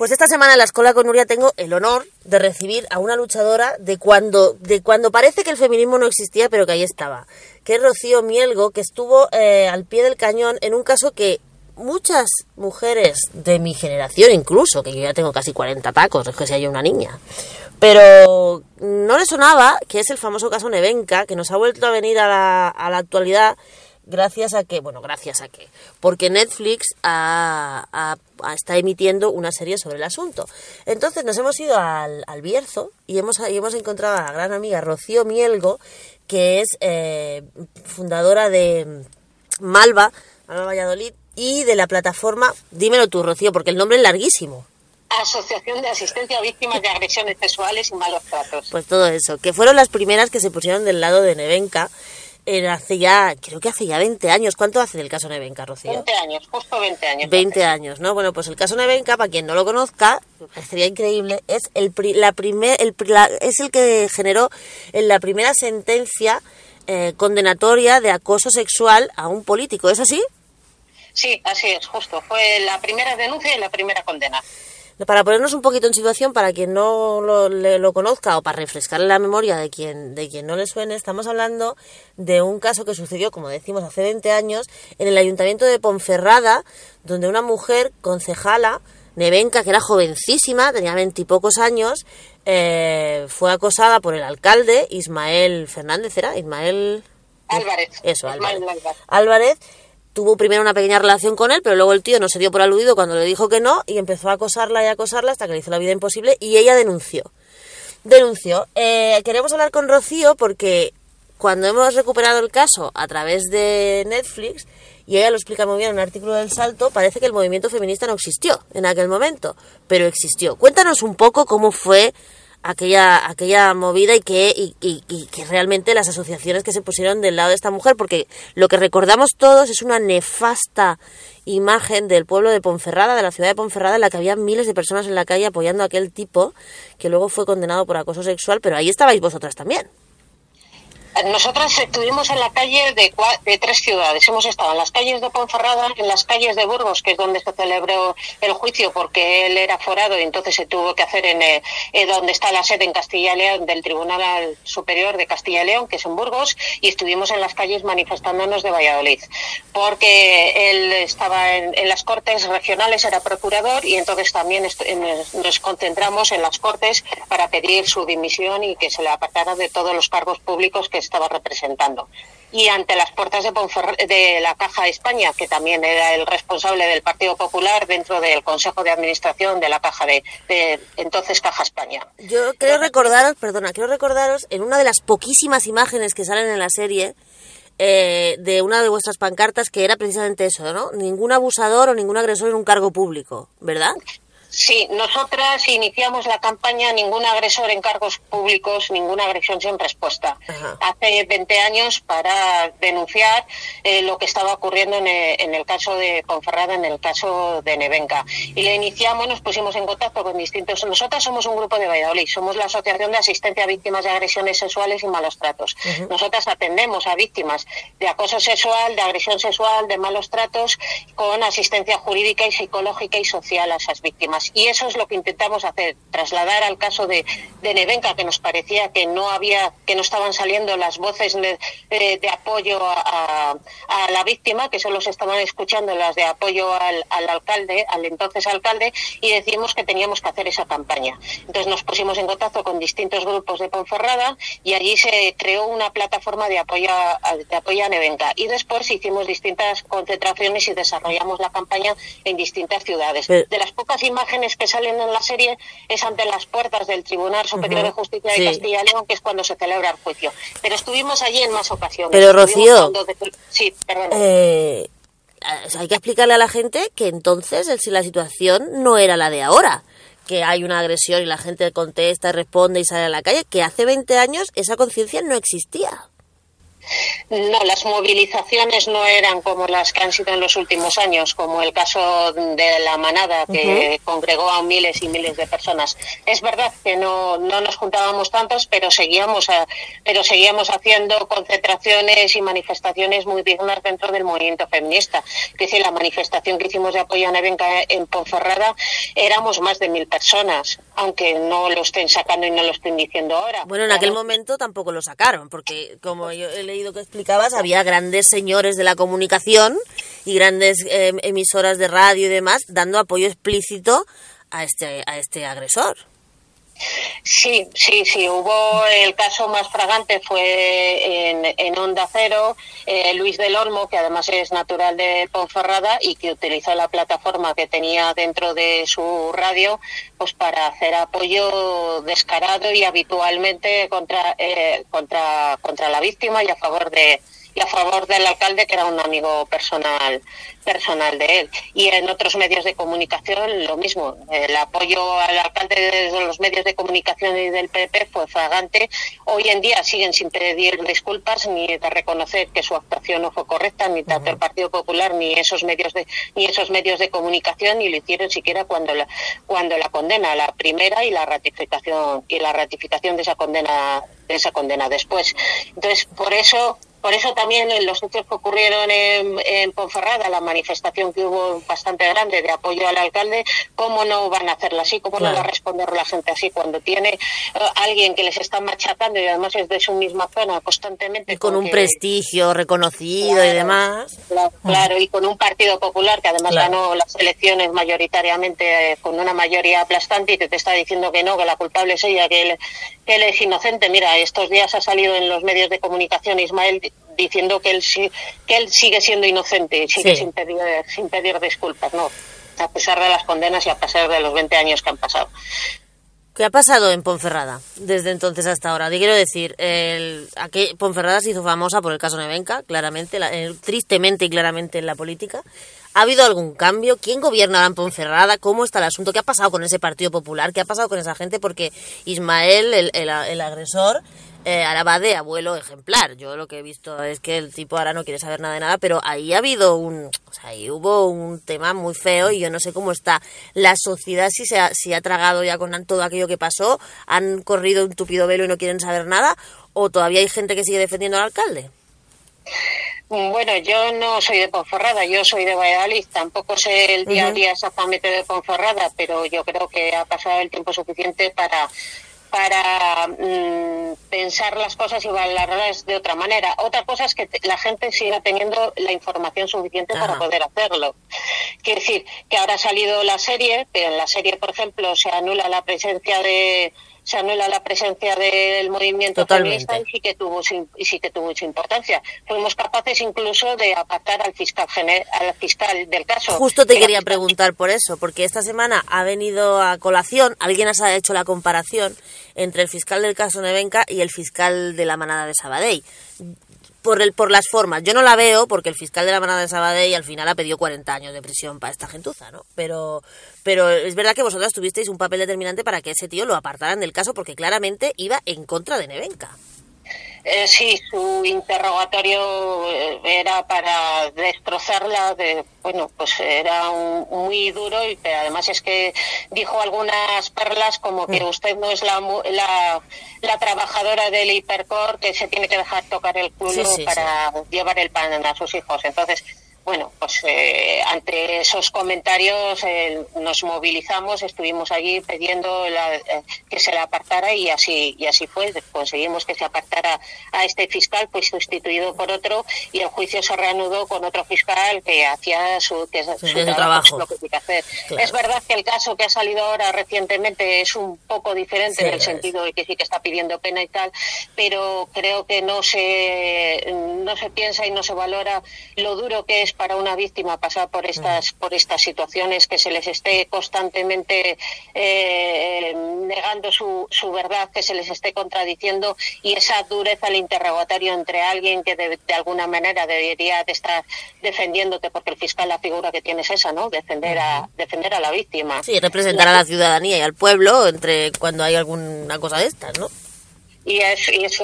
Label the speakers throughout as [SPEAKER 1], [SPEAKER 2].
[SPEAKER 1] Pues esta semana en la Escuela con Nuria tengo el honor de recibir a una luchadora de cuando, de cuando parece que el feminismo no existía, pero que ahí estaba, que es Rocío Mielgo, que estuvo eh, al pie del cañón en un caso que muchas mujeres de mi generación incluso, que yo ya tengo casi 40 tacos, es que sea yo una niña, pero no le sonaba, que es el famoso caso Nevenka, que nos ha vuelto a venir a la actualidad gracias a que, bueno, gracias a que, porque Netflix ha, está emitiendo una serie sobre el asunto. Entonces nos hemos ido al, al Bierzo y hemos, y hemos encontrado a la gran amiga Rocío Mielgo, que es eh, fundadora de Malva, Malva Valladolid, y de la plataforma, dímelo tú, Rocío, porque el nombre es larguísimo.
[SPEAKER 2] Asociación de Asistencia a Víctimas de Agresiones Sexuales y Malos Tratos.
[SPEAKER 1] Pues todo eso, que fueron las primeras que se pusieron del lado de Nevenka hace ya, creo que hace ya 20 años. ¿Cuánto hace del caso Nevenka, Rocío?
[SPEAKER 2] 20 años, justo 20 años.
[SPEAKER 1] 20 años, ¿no? Bueno, pues el caso Nevenka, para quien no lo conozca, sería increíble, es el, la primer, el, es el que generó en la primera sentencia eh, condenatoria de acoso sexual a un político, ¿es así?
[SPEAKER 2] Sí, así es, justo. Fue la primera denuncia y la primera condena.
[SPEAKER 1] Para ponernos un poquito en situación, para quien no lo, lo, conozca o para refrescarle la memoria de quien, de quien no le suene, estamos hablando de un caso que sucedió, como decimos, hace 20 años en el ayuntamiento de Ponferrada, donde una mujer concejala, Nevenka, que era jovencísima, tenía veintipocos años, eh, fue acosada por el alcalde, Ismael Fernández, ¿era? Ismael...
[SPEAKER 2] Álvarez.
[SPEAKER 1] Eso, Álvarez. Álvarez tuvo primero una pequeña relación con él, pero luego el tío no se dio por aludido cuando le dijo que no y empezó a acosarla y acosarla hasta que le hizo la vida imposible y ella denunció. Denunció. Eh, queremos hablar con Rocío porque cuando hemos recuperado el caso a través de Netflix, y ella lo explica muy bien en un artículo del Salto, parece que el movimiento feminista no existió en aquel momento, pero existió. Cuéntanos un poco cómo fue aquella, aquella movida y que, y, y, que realmente las asociaciones que se pusieron del lado de esta mujer, porque lo que recordamos todos es una nefasta imagen del pueblo de Ponferrada, de la ciudad de Ponferrada, en la que había miles de personas en la calle apoyando a aquel tipo que luego fue condenado por acoso sexual, pero ahí estabais vosotras también.
[SPEAKER 2] Nosotras estuvimos en la calle de, de, tres ciudades. Hemos estado en las calles de Ponferrada, en las calles de Burgos, que es donde se celebró el juicio, porque él era forado y entonces se tuvo que hacer en eh, eh, donde está la sede en Castilla y León del Tribunal Superior de Castilla y León, que es en Burgos, y estuvimos en las calles manifestándonos de Valladolid, porque él estaba en, en las Cortes regionales, era procurador, y entonces también nos concentramos en las Cortes para pedir su dimisión y que se le apartara de todos los cargos públicos que estaba representando. Y ante las puertas de, de la Caja de España, que también era el responsable del Partido Popular dentro del Consejo de Administración de la Caja de, entonces Caja España.
[SPEAKER 1] Yo quiero recordaros, perdona, quiero recordaros en una de las poquísimas imágenes que salen en la serie, eh, de una de vuestras pancartas que era precisamente eso, ¿no? Ningún abusador o ningún agresor en un cargo público, ¿verdad?
[SPEAKER 2] Sí, nosotras iniciamos la campaña Ningún agresor en cargos públicos, ninguna agresión sin respuesta. Hace 20 años para denunciar eh, lo que estaba ocurriendo eh, en el, caso de Ponferrada, en el caso de Nevenka. Y le iniciamos, nos pusimos en contacto con distintos. Nosotras somos un grupo de Valladolid, somos la Asociación de Asistencia a Víctimas de Agresiones Sexuales y Malos Tratos. Nosotras atendemos a víctimas de acoso sexual, de agresión sexual, de malos tratos, con asistencia jurídica y psicológica y social a esas víctimas. Y eso es lo que intentamos hacer, trasladar al caso de, de Nevenka, que nos parecía que no había, que no estaban saliendo las voces de, apoyo a, la víctima, que solo se estaban escuchando las de apoyo al, alcalde, al entonces alcalde, y decidimos que teníamos que hacer esa campaña. Entonces nos pusimos en contacto con distintos grupos de Ponferrada y allí se creó una plataforma de apoyo a, de apoyo a Nevenka. Y después hicimos distintas concentraciones y desarrollamos la campaña en distintas ciudades. De las pocas imágenes que salen en la serie es ante las puertas del Tribunal Superior de Justicia de Castilla y León, que es cuando se celebra el juicio. Pero estuvimos allí en más ocasiones.
[SPEAKER 1] Pero Rocío,
[SPEAKER 2] sí,
[SPEAKER 1] eh, hay que explicarle a la gente que entonces si la situación no era la de ahora que hay una agresión y la gente contesta, responde y sale a la calle, que hace 20 años esa conciencia no existía.
[SPEAKER 2] No, las movilizaciones no eran como las que han sido en los últimos años, como el caso de la manada que congregó a miles y miles de personas. Es verdad que no, no nos juntábamos tantos, pero seguíamos, pero seguíamos haciendo concentraciones y manifestaciones muy dignas dentro del movimiento feminista. Es decir, la manifestación que hicimos de apoyo a Nevenka en Ponferrada éramos más de mil personas, aunque no lo estén sacando y no lo estén diciendo ahora.
[SPEAKER 1] Bueno, en aquel momento tampoco lo sacaron, porque como yo que explicabas, había grandes señores de la comunicación y grandes em, emisoras de radio y demás dando apoyo explícito a este, a este agresor.
[SPEAKER 2] Sí, sí, sí. Hubo el caso más fragante fue en, en Onda Cero, eh, Luis del Olmo, que además es natural de Ponferrada y que utilizó la plataforma que tenía dentro de su radio, pues para hacer apoyo descarado y habitualmente contra eh, contra contra la víctima y a favor de y a favor del alcalde que era un amigo personal personal de él. Y en otros medios de comunicación lo mismo. El apoyo al alcalde desde los medios de comunicación y del PP fue fragante. Hoy en día siguen sin pedir disculpas ni de reconocer que su actuación no fue correcta, ni tanto el Partido Popular ni esos medios de ni esos medios de comunicación ni lo hicieron siquiera cuando la cuando la condena la primera y la ratificación y la ratificación de esa condena de esa condena después. Entonces, por eso por eso también en los hechos que ocurrieron en, en Ponferrada, la manifestación que hubo bastante grande de apoyo al alcalde, ¿cómo no van a hacerla así? ¿Cómo no va a responder la gente así cuando tiene uh, alguien que les está machacando y además es de su misma zona constantemente?
[SPEAKER 1] Y con, un prestigio reconocido y demás.
[SPEAKER 2] Claro, y con un Partido Popular que además ganó las elecciones mayoritariamente eh, con una mayoría aplastante y que te está diciendo que no, que la culpable es ella, que él, que él es inocente. Mira, estos días ha salido en los medios de comunicación Ismael diciendo que él, que él sigue siendo inocente, sigue sin, pedir, sin pedir disculpas, ¿no? A pesar de las condenas y a pesar de los 20 años que han pasado.
[SPEAKER 1] ¿Qué ha pasado en Ponferrada desde entonces hasta ahora? Te quiero decir, el, aquí Ponferrada se hizo famosa por el caso Nevenka, claramente, tristemente y claramente en la política. ¿Ha habido algún cambio? ¿Quién gobierna en Ponferrada? ¿Cómo está el asunto? ¿Qué ha pasado con ese Partido Popular? ¿Qué ha pasado con esa gente? Porque Ismael, el, el, el agresor, eh, ahora va de abuelo ejemplar. Yo lo que he visto es que el tipo ahora no quiere saber nada de nada, pero ahí ha habido un, o sea, ahí hubo un tema muy feo y yo no sé cómo está la sociedad si se ha, si ha tragado ya con todo aquello que pasó, han corrido un tupido velo y no quieren saber nada, o todavía hay gente que sigue defendiendo al alcalde.
[SPEAKER 2] Bueno, yo no soy de Ponferrada, yo soy de Valladolid, tampoco sé el día a día exactamente de Ponferrada, pero yo creo que ha pasado el tiempo suficiente para para mm, pensar las cosas y valorarlas de otra manera. Otra cosa es que la gente siga teniendo la información suficiente para poder hacerlo. Quiere decir que ahora ha salido la serie, pero en la serie, por ejemplo, se anula la presencia de se anula la presencia del movimiento feminista y sí que tuvo y sí que tuvo su importancia. Fuimos capaces incluso de apartar al fiscal al fiscal del caso.
[SPEAKER 1] Justo te quería preguntar por eso, porque esta semana ha venido a colación, alguien ha hecho la comparación entre el fiscal del caso Nevenka y el fiscal de la manada de Sabadell por, el, por las formas. Yo no la veo porque el fiscal de la manada de Sabadell al final ha pedido 40 años de prisión para esta gentuza, ¿no? Pero, pero es verdad que vosotras tuvisteis un papel determinante para que ese tío lo apartaran del caso porque claramente iba en contra de Nevenka.
[SPEAKER 2] Eh, sí, su interrogatorio eh, era para destrozarla. De, bueno, pues era muy duro y además es que dijo algunas perlas como que mm. usted no es la, la, trabajadora del hipercor que se tiene que dejar tocar el culo para llevar el pan a sus hijos. Entonces, bueno, pues eh, ante esos comentarios eh, nos movilizamos, estuvimos allí pidiendo eh, que se le apartara y así y así fue. Conseguimos que se apartara a este fiscal, pues sustituido por otro y el juicio se reanudó con otro fiscal que hacía su, que, trabajo, lo que tiene que hacer. Es verdad que el caso que ha salido ahora recientemente es un poco diferente en el sentido de que sí que está pidiendo pena y tal, pero creo que no se no se piensa y no se valora lo duro que es para una víctima pasar por estas por estas situaciones que se les esté constantemente eh, negando su, su verdad que se les esté contradiciendo y esa dureza al interrogatorio entre alguien que de, alguna manera debería de estar defendiéndote porque el fiscal la figura que tiene es esa no defender a defender a la víctima.
[SPEAKER 1] Sí representar a la ciudadanía y al pueblo entre cuando hay alguna cosa de estas no
[SPEAKER 2] y es, y es,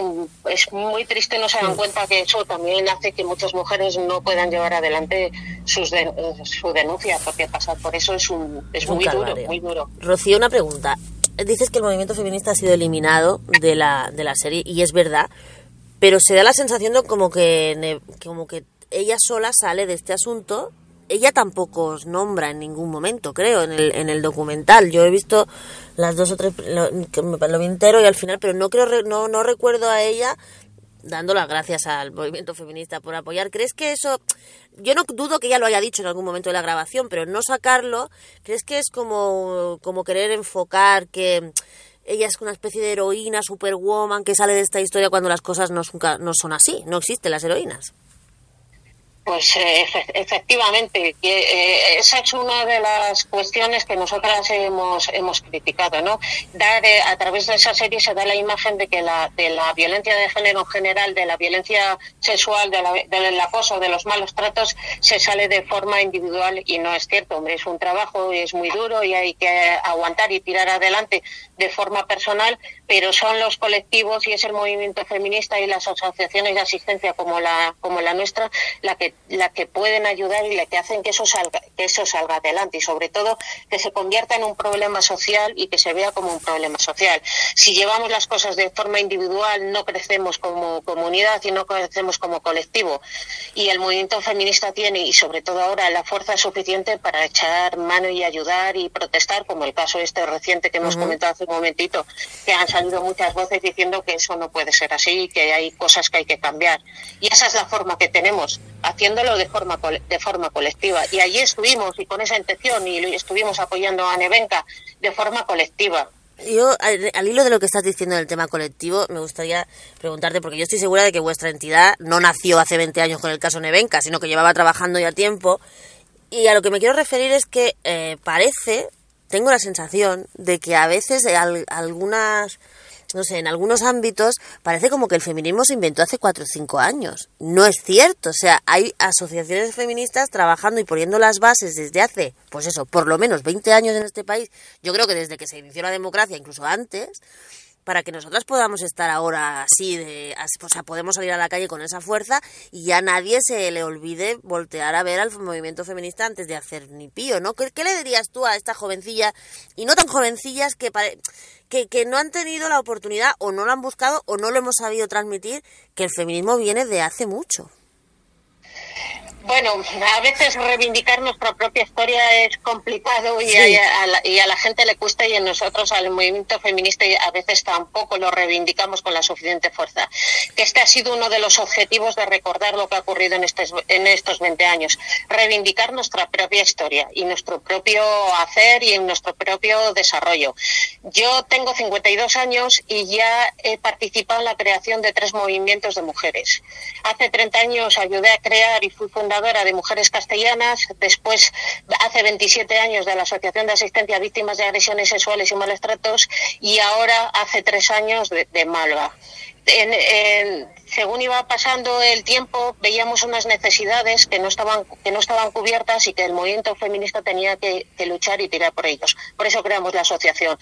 [SPEAKER 2] es muy triste no se dan cuenta que eso también hace que muchas mujeres no puedan llevar adelante sus su denuncia porque pasar por eso es, un, es muy duro, muy duro.
[SPEAKER 1] Rocío, una pregunta. Dices que el movimiento feminista ha sido eliminado de la, de la serie y es verdad, pero se da la sensación de como que, como que ella sola sale de este asunto ella tampoco os nombra en ningún momento, creo, en el, en el documental. Yo he visto las dos o tres, lo, lo vi entero y al final, pero no creo, no, no recuerdo a ella dando las gracias al movimiento feminista por apoyar. ¿Crees que eso, yo no dudo que ella lo haya dicho en algún momento de la grabación, pero no sacarlo, ¿crees que es como, como querer enfocar que ella es una especie de heroína, superwoman, que sale de esta historia cuando las cosas no, no son así, no existen las heroínas?
[SPEAKER 2] Pues eh, efectivamente, eh, esa es una de las cuestiones que nosotras hemos, hemos criticado, ¿no? Dar, eh, a través de esa serie se da la imagen de que la, de la violencia de género en general, de la violencia sexual, de la, del acoso, de los malos tratos, se sale de forma individual y no es cierto, hombre, es un trabajo y es muy duro y hay que aguantar y tirar adelante de forma personal, pero son los colectivos y es el movimiento feminista y las asociaciones de asistencia como la, como la nuestra la que la que pueden ayudar y la que hacen que eso salga, que eso salga adelante y sobre todo que se convierta en un problema social y que se vea como un problema social. Si llevamos las cosas de forma individual no crecemos como comunidad y no crecemos como colectivo. Y el movimiento feminista tiene y sobre todo ahora la fuerza suficiente para echar mano y ayudar y protestar como el caso este reciente que hemos comentado hace un momentito que han salido muchas voces diciendo que eso no puede ser así que hay cosas que hay que cambiar. Y esa es la forma que tenemos haciéndolo de forma, de forma colectiva. Y allí estuvimos, y con esa intención, y estuvimos apoyando a Nevenka de forma colectiva.
[SPEAKER 1] Yo, al, hilo de lo que estás diciendo del tema colectivo, me gustaría preguntarte, porque yo estoy segura de que vuestra entidad no nació hace 20 años con el caso Nevenka, sino que llevaba trabajando ya tiempo. Y a lo que me quiero referir es que eh, parece, tengo la sensación de que a veces algunas no sé, en algunos ámbitos parece como que el feminismo se inventó hace cuatro o cinco años. No es cierto, o sea, hay asociaciones feministas trabajando y poniendo las bases desde hace, pues eso, por lo menos 20 años en este país. Yo creo que desde que se inició la democracia, incluso antes, para que nosotras podamos estar ahora así, de, o sea, podemos salir a la calle con esa fuerza y ya nadie se le olvide voltear a ver al movimiento feminista antes de hacer ni pío, ¿no? ¿Qué, le dirías tú a esta jovencilla, y no tan jovencillas, que, que, que no han tenido la oportunidad o no lo han buscado o no lo hemos sabido transmitir, que el feminismo viene de hace mucho?
[SPEAKER 2] Bueno, a veces reivindicar nuestra propia historia es complicado y, a, la, gente le cuesta y a nosotros, al movimiento feminista, a veces tampoco lo reivindicamos con la suficiente fuerza. Que este ha sido uno de los objetivos de recordar lo que ha ocurrido en, en estos 20 años. Reivindicar nuestra propia historia y nuestro propio hacer y nuestro propio desarrollo. Yo tengo 52 años y ya he participado en la creación de tres movimientos de mujeres. Hace 30 años ayudé a crear y fui fundadora de Mujeres Castellanas, después hace 27 años de la Asociación de Asistencia a Víctimas de Agresiones Sexuales y Malos Tratos y ahora hace tres años de, de Malva. En, según iba pasando el tiempo, veíamos unas necesidades que no estaban, que no estaban cubiertas y que el movimiento feminista tenía que, luchar y tirar por ellos. Por eso creamos la asociación.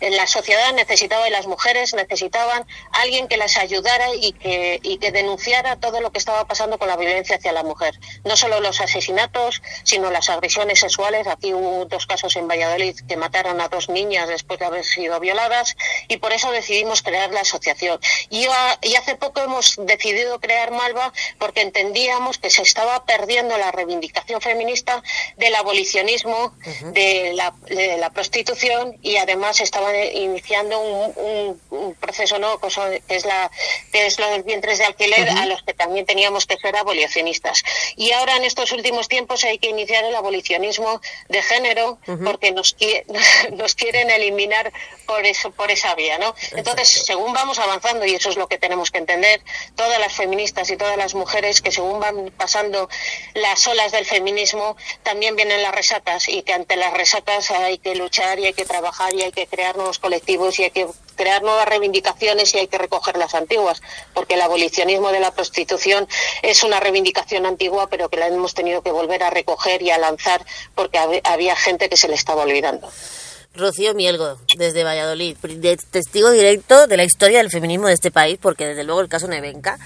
[SPEAKER 2] La sociedad necesitaba y las mujeres necesitaban alguien que las ayudara y que, y que denunciara todo lo que estaba pasando con la violencia hacia la mujer. No solo los asesinatos, sino las agresiones sexuales. Aquí hubo dos casos en Valladolid que mataron a dos niñas después de haber sido violadas y por eso decidimos crear la asociación. Y, y hace poco hemos decidido crear Malva porque entendíamos que se estaba perdiendo la reivindicación feminista del abolicionismo, de, la, prostitución y además estaban iniciando un, proceso nuevo que es la que es los vientres de alquiler a los que también teníamos que ser abolicionistas. Y ahora en estos últimos tiempos hay que iniciar el abolicionismo de género porque nos, nos quieren eliminar por eso por esa vía, ¿no? Entonces, según vamos avanzando y eso es lo que tenemos que entender todas las feministas y todas las mujeres que según van pasando las olas del feminismo, también vienen las resacas y que ante las resacas hay que luchar y hay que trabajar y hay que crear nuevos colectivos y hay que crear nuevas reivindicaciones y hay que recoger las antiguas, porque el abolicionismo de la prostitución es una reivindicación antigua, pero que la hemos tenido que volver a recoger y a lanzar porque había gente que se le estaba olvidando.
[SPEAKER 1] Rocío Mielgo, desde Valladolid, testigo directo de la historia del feminismo de este país, porque desde luego el caso Nevenka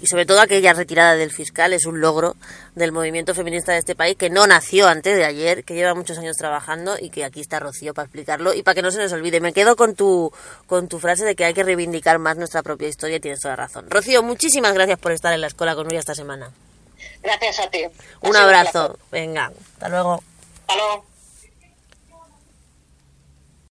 [SPEAKER 1] y sobre todo aquella retirada del fiscal es un logro del movimiento feminista de este país que no nació antes de ayer, que lleva muchos años trabajando y que aquí está Rocío para explicarlo y para que no se nos olvide. Me quedo con tu, con tu frase de que hay que reivindicar más nuestra propia historia y tienes toda razón. Rocío, muchísimas gracias por estar en la escuela con Nuria esta semana.
[SPEAKER 2] Gracias a ti.
[SPEAKER 1] Un abrazo. Venga, hasta luego.
[SPEAKER 2] Hasta luego.